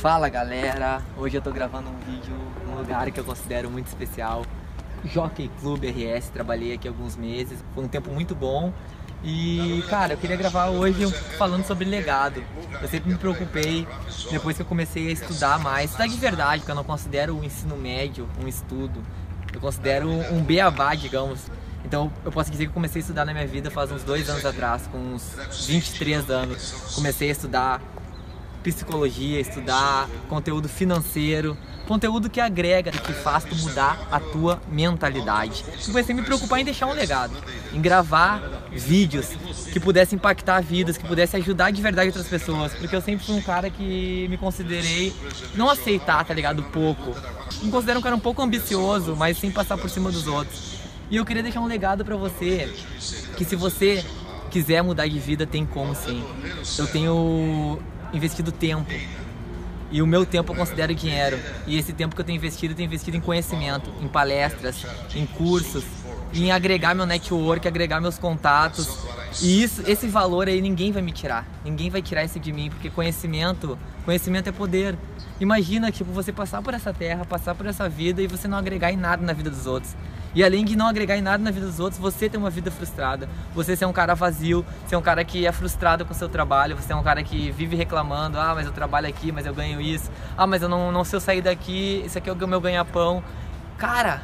Fala galera, hoje eu tô gravando um vídeo num lugar que eu considero muito especial Jockey Club RS, trabalhei aqui alguns meses, foi um tempo muito bom e cara, eu queria gravar hoje falando sobre legado. Eu sempre me preocupei, depois que eu comecei a estudar mais, estudar de verdade, porque eu não considero o ensino médio um estudo, eu considero um beabá, digamos. Então eu posso dizer que comecei a estudar na minha vida faz uns dois anos atrás, com uns 23 anos. Comecei a estudar psicologia, estudar conteúdo financeiro, conteúdo que agrega, que faz tu mudar a tua mentalidade. Eu comecei a me preocupar em deixar um legado, em gravar vídeos que pudessem impactar vidas, que pudessem ajudar de verdade outras pessoas, porque eu sempre fui um cara que me considerei não aceitar, tá ligado, pouco. Me considero um cara um pouco ambicioso, mas sem passar por cima dos outros. E eu queria deixar um legado para você, que se você quiser mudar de vida, tem como sim. Eu tenho investido tempo. E o meu tempo eu considero dinheiro. E esse tempo que eu tenho investido, eu tenho investido em conhecimento, em palestras, em cursos, em agregar meu network, agregar meus contatos. E isso, esse valor aí ninguém vai me tirar. Ninguém vai tirar isso de mim, porque conhecimento, conhecimento é poder. Imagina, tipo, você passar por essa terra, passar por essa vida e você não agregar em nada na vida dos outros. E além de não agregar em nada na vida dos outros, você tem uma vida frustrada. Você ser um cara vazio, ser um cara que é frustrado com o seu trabalho, você é um cara que vive reclamando, ah, mas eu trabalho aqui, mas eu ganho isso. Ah, mas eu não, não sei eu sair daqui, isso aqui é o meu ganha-pão. Cara,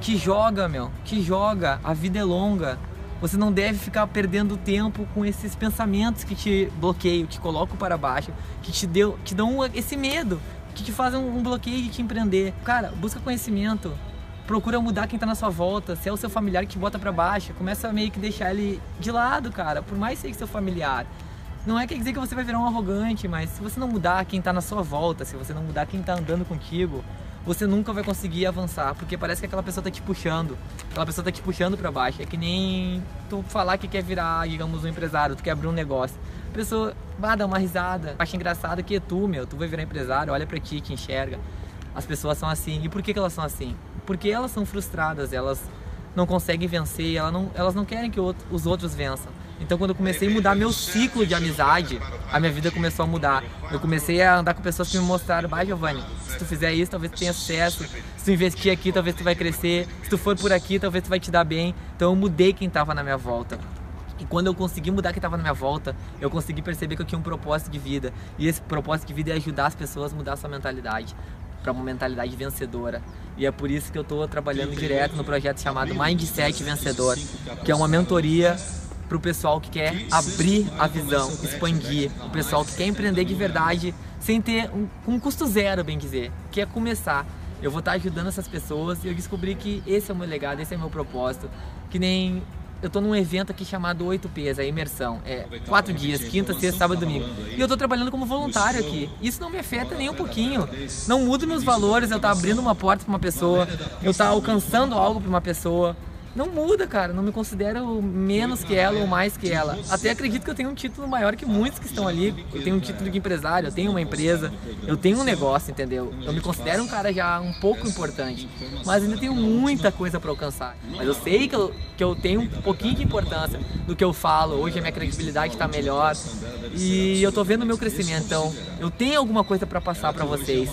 que joga, meu, que joga. A vida é longa. Você não deve ficar perdendo tempo com esses pensamentos que te bloqueiam, que colocam para baixo, que te, deu, te dão esse medo, que te fazem um bloqueio de te empreender. Cara, busca conhecimento, procura mudar quem tá na sua volta. Se é o seu familiar que bota para baixo, começa a meio que deixar ele de lado, cara. Por mais que seja seu familiar. Não é quer dizer que você vai virar um arrogante, mas se você não mudar quem tá na sua volta, se você não mudar quem tá andando contigo, você nunca vai conseguir avançar, porque parece que aquela pessoa tá te puxando, aquela pessoa tá te puxando para baixo. É que nem tu falar que quer virar, digamos, um empresário, tu quer abrir um negócio. A pessoa vai dar uma risada, acha engraçado que é tu, meu, tu vai virar empresário, olha para ti, te enxerga. As pessoas são assim. E por que, que elas são assim? porque elas são frustradas, elas não conseguem vencer, elas não, elas não querem que os outros vençam. Então, quando eu comecei a mudar meu ciclo de amizade, a minha vida começou a mudar. Eu comecei a andar com pessoas que me mostraram: vai, Giovanni, se tu fizer isso, talvez tu tenha sucesso. Se tu investir aqui, talvez tu vai crescer. Se tu for por aqui, talvez tu vai te dar bem. Então, eu mudei quem estava na minha volta. E quando eu consegui mudar quem estava na minha volta, eu consegui perceber que eu tinha um propósito de vida. E esse propósito de vida é ajudar as pessoas a mudar a sua mentalidade para uma mentalidade vencedora. E é por isso que eu estou trabalhando direto no projeto chamado Mindset Vencedor, que é uma mentoria para o pessoal que quer abrir a visão, expandir, o pessoal que quer empreender de verdade sem ter um, um custo zero, bem dizer, que é começar. Eu vou estar ajudando essas pessoas e eu descobri que esse é o meu legado, esse é o meu propósito. Que nem eu tô num evento aqui chamado 8Ps, a imersão. É quatro dias, quinta, sexta, sábado e domingo. E eu tô trabalhando como voluntário aqui. Isso não me afeta nem um pouquinho. Não muda meus valores, eu tá abrindo uma porta para uma pessoa, eu tá alcançando algo para uma pessoa não muda, cara. Não me considero menos que ela ou mais que ela. Até acredito que eu tenho um título maior que muitos que estão ali. Eu tenho um título de empresário, eu tenho uma empresa, eu tenho um negócio, entendeu? Eu me considero um cara já um pouco importante, mas ainda tenho muita coisa para alcançar. Mas eu sei que eu, que eu tenho um pouquinho de importância do que eu falo. Hoje a minha credibilidade está melhor e eu tô vendo o meu crescimento. Então, eu tenho alguma coisa para passar para vocês.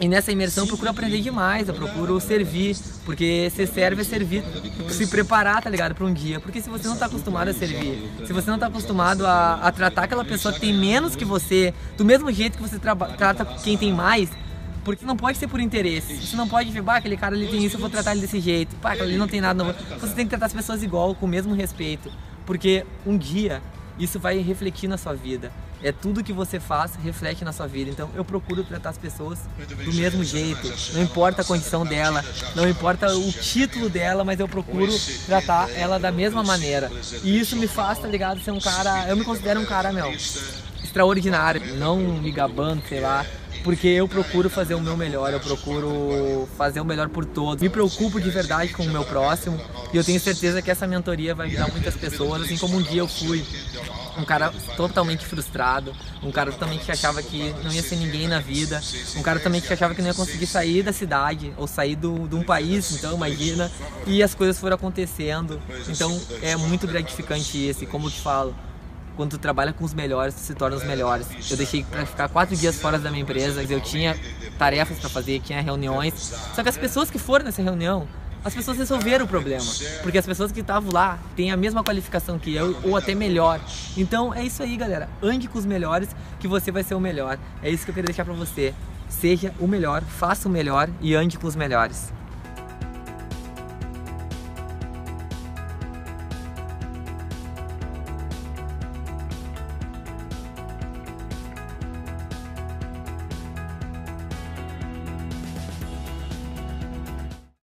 E nessa imersão eu procuro aprender demais, eu procuro servir, porque ser serve é servir, se preparar, tá ligado, para um dia. Porque se você não tá acostumado a servir, se você não tá acostumado a, a tratar aquela pessoa que tem menos que você, do mesmo jeito que você trata quem tem mais, porque não pode ser por interesse. Você não pode ver, bah, aquele cara ali tem isso, eu vou tratar ele desse jeito. Pá, ele não tem nada. Não... Você tem que tratar as pessoas igual, com o mesmo respeito. Porque um dia isso vai refletir na sua vida. É tudo que você faz reflete na sua vida. Então eu procuro tratar as pessoas do mesmo jeito. Não importa a condição dela, não importa o título dela, mas eu procuro tratar ela da mesma maneira. E isso me faz, tá ligado, ser um cara. Eu me considero um cara, meu, extraordinário. Não me gabando, sei lá porque eu procuro fazer o meu melhor, eu procuro fazer o melhor por todos. Me preocupo de verdade com o meu próximo e eu tenho certeza que essa mentoria vai ajudar muitas pessoas, assim como um dia eu fui um cara totalmente frustrado, um cara também que achava que não ia ser ninguém na vida, um cara também que achava que não ia conseguir sair da cidade ou sair do, de um país, então imagina, e as coisas foram acontecendo. Então é muito gratificante isso, e como eu te falo, quando tu trabalha com os melhores, tu se torna os melhores. Eu deixei para ficar quatro dias fora da minha empresa, eu tinha tarefas para fazer, tinha reuniões. Só que as pessoas que foram nessa reunião, as pessoas resolveram o problema. Porque as pessoas que estavam lá têm a mesma qualificação que eu, ou até melhor. Então é isso aí, galera. Ande com os melhores, que você vai ser o melhor. É isso que eu queria deixar para você. Seja o melhor, faça o melhor e ande com os melhores.